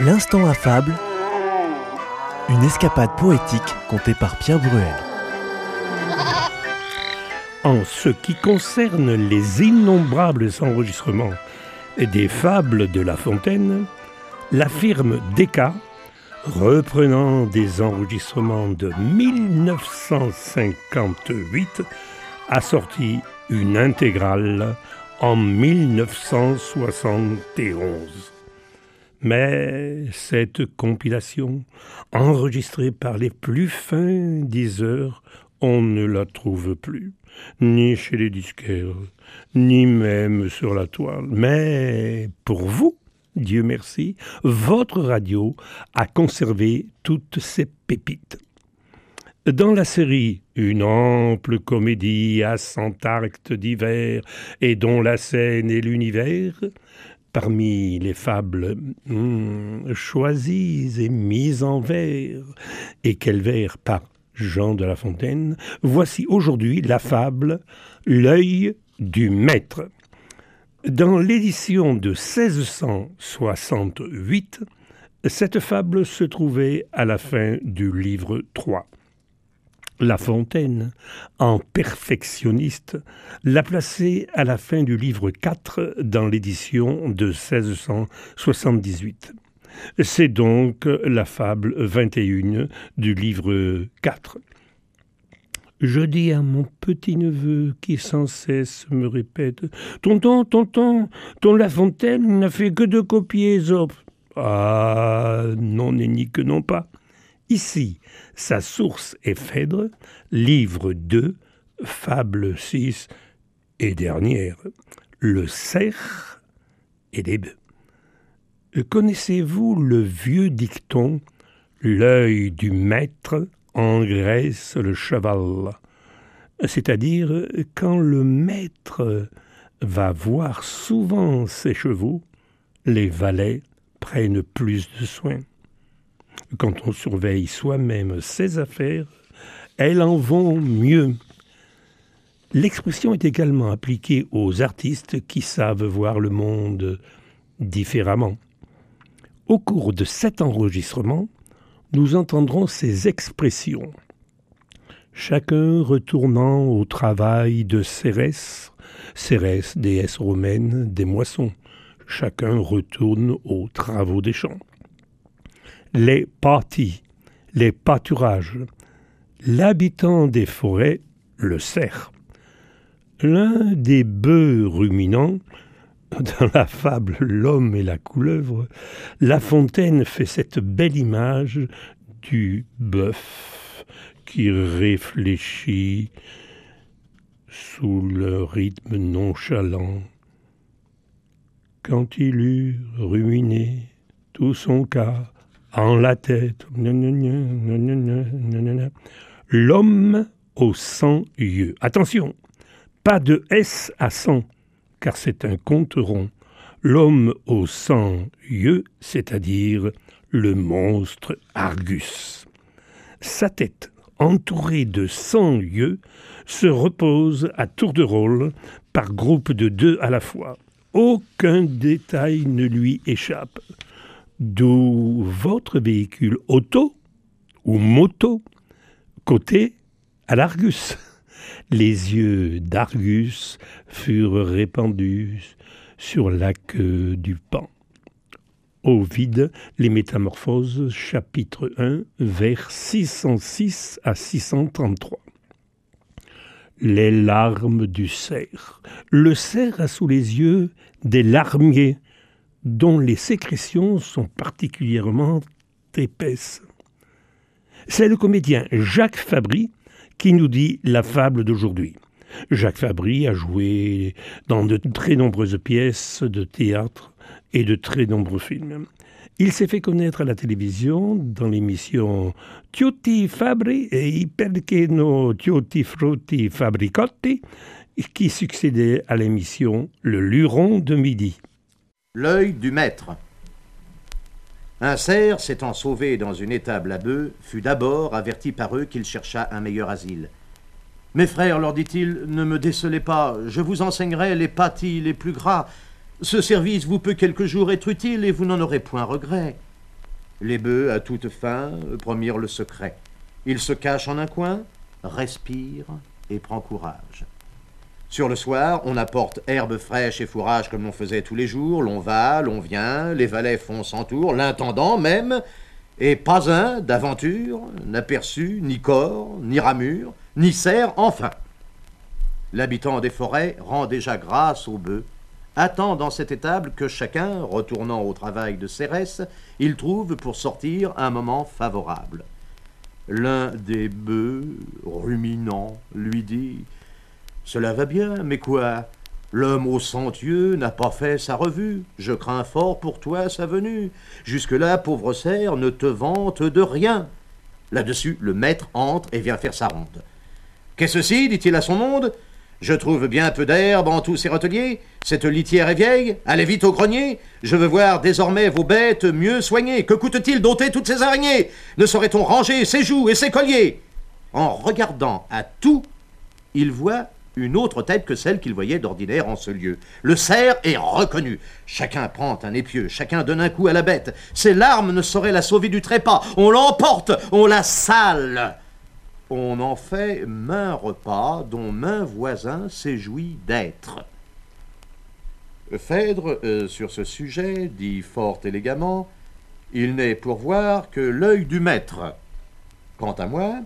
L'instant affable, une escapade poétique contée par Pierre Bruel. En ce qui concerne les innombrables enregistrements des fables de La Fontaine, la firme Descartes, reprenant des enregistrements de 1958, a sorti une intégrale en 1971. Mais cette compilation, enregistrée par les plus fins diseurs, on ne la trouve plus, ni chez les disquaires, ni même sur la toile. Mais pour vous, Dieu merci, votre radio a conservé toutes ces pépites. Dans la série Une ample comédie à cent actes divers et dont la scène est l'univers, parmi les fables hmm, choisies et mises en vers, et quel vers par Jean de La Fontaine, voici aujourd'hui la fable L'œil du maître. Dans l'édition de 1668, cette fable se trouvait à la fin du livre 3. La Fontaine, en perfectionniste, l'a placée à la fin du livre 4 dans l'édition de 1678. C'est donc la fable 21 du livre 4. Je dis à mon petit-neveu qui sans cesse me répète Tonton, tonton, ton La Fontaine n'a fait que de copier Ésope. Ah, non, ni que non pas. Ici, sa source est Phèdre, livre 2, fable 6 et dernière, le cerf et les bœufs. Connaissez-vous le vieux dicton L'œil du maître engraisse le cheval C'est-à-dire, quand le maître va voir souvent ses chevaux, les valets prennent plus de soin quand on surveille soi-même ses affaires, elles en vont mieux. L'expression est également appliquée aux artistes qui savent voir le monde différemment. Au cours de cet enregistrement, nous entendrons ces expressions. Chacun retournant au travail de Cérès, Cérès, déesse romaine des moissons, chacun retourne aux travaux des champs les parties, les pâturages, l'habitant des forêts, le cerf. L'un des bœufs ruminants, dans la fable L'homme et la couleuvre, La Fontaine fait cette belle image du bœuf qui réfléchit sous le rythme nonchalant. Quand il eut ruminé tout son cas, en la tête. L'homme aux cent yeux. Attention, pas de S à cent, car c'est un compte rond. L'homme aux cent yeux, c'est-à-dire le monstre Argus. Sa tête, entourée de cent yeux, se repose à tour de rôle par groupe de deux à la fois. Aucun détail ne lui échappe d'où votre véhicule auto ou moto côté à l'Argus. Les yeux d'Argus furent répandus sur la queue du pan. Au vide, les Métamorphoses, chapitre 1, vers 606 à 633. Les larmes du cerf. Le cerf a sous les yeux des larmiers dont les sécrétions sont particulièrement épaisses. C'est le comédien Jacques Fabry qui nous dit la fable d'aujourd'hui. Jacques Fabry a joué dans de très nombreuses pièces de théâtre et de très nombreux films. Il s'est fait connaître à la télévision dans l'émission Tutti Fabri e perché no Tutti Frutti Fabricotti qui succédait à l'émission Le Luron de midi. L'œil du maître. Un cerf, s'étant sauvé dans une étable à bœufs, fut d'abord averti par eux qu'il chercha un meilleur asile. Mes frères, leur dit-il, ne me décelez pas, je vous enseignerai les pâtis les plus gras. Ce service vous peut quelques jours être utile et vous n'en aurez point regret. Les bœufs, à toute fin, promirent le secret. Il se cache en un coin, respire et prend courage. Sur le soir, on apporte herbe fraîche et fourrage comme l'on faisait tous les jours, l'on va, l'on vient, les valets font cent tours, l'intendant même, et pas un d'aventure n'aperçut ni corps, ni ramure, ni cerf, enfin. L'habitant des forêts rend déjà grâce aux bœufs, attend dans cette étable que chacun, retournant au travail de Cérès, il trouve pour sortir un moment favorable. L'un des bœufs, ruminant, lui dit cela va bien, mais quoi? L'homme au cent yeux n'a pas fait sa revue. Je crains fort pour toi sa venue. Jusque-là, pauvre cerf, ne te vante de rien. Là-dessus, le maître entre et vient faire sa ronde. Qu'est-ce ci dit-il à son monde Je trouve bien peu d'herbe en tous ces roteliers. Cette litière est vieille. Allez vite au grenier. Je veux voir désormais vos bêtes mieux soignées. Que coûte-t-il d'ôter toutes ces araignées? Ne saurait-on ranger ses joues et ses colliers? En regardant à tout, il voit une autre tête que celle qu'il voyait d'ordinaire en ce lieu. Le cerf est reconnu. Chacun prend un épieu, chacun donne un coup à la bête. Ses larmes ne sauraient la sauver du trépas. On l'emporte, on la sale. On en fait main repas dont main voisin s'éjouit d'être. Phèdre, euh, sur ce sujet, dit fort élégamment, il n'est pour voir que l'œil du maître. Quant à moi,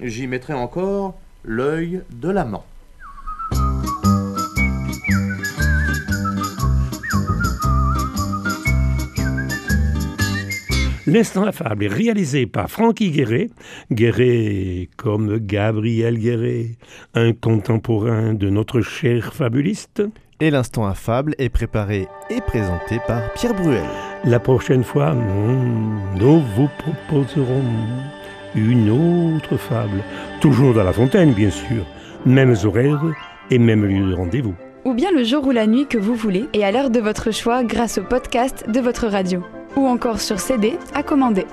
j'y mettrai encore l'œil de l'amant. L'instant affable est réalisé par Francky Guéret, Guéret comme Gabriel Guéret, un contemporain de notre cher fabuliste. Et l'instant affable est préparé et présenté par Pierre Bruel. La prochaine fois, nous vous proposerons une autre fable, toujours dans la fontaine bien sûr, mêmes horaires et même lieu de rendez-vous. Ou bien le jour ou la nuit que vous voulez et à l'heure de votre choix grâce au podcast de votre radio ou encore sur CD à commander.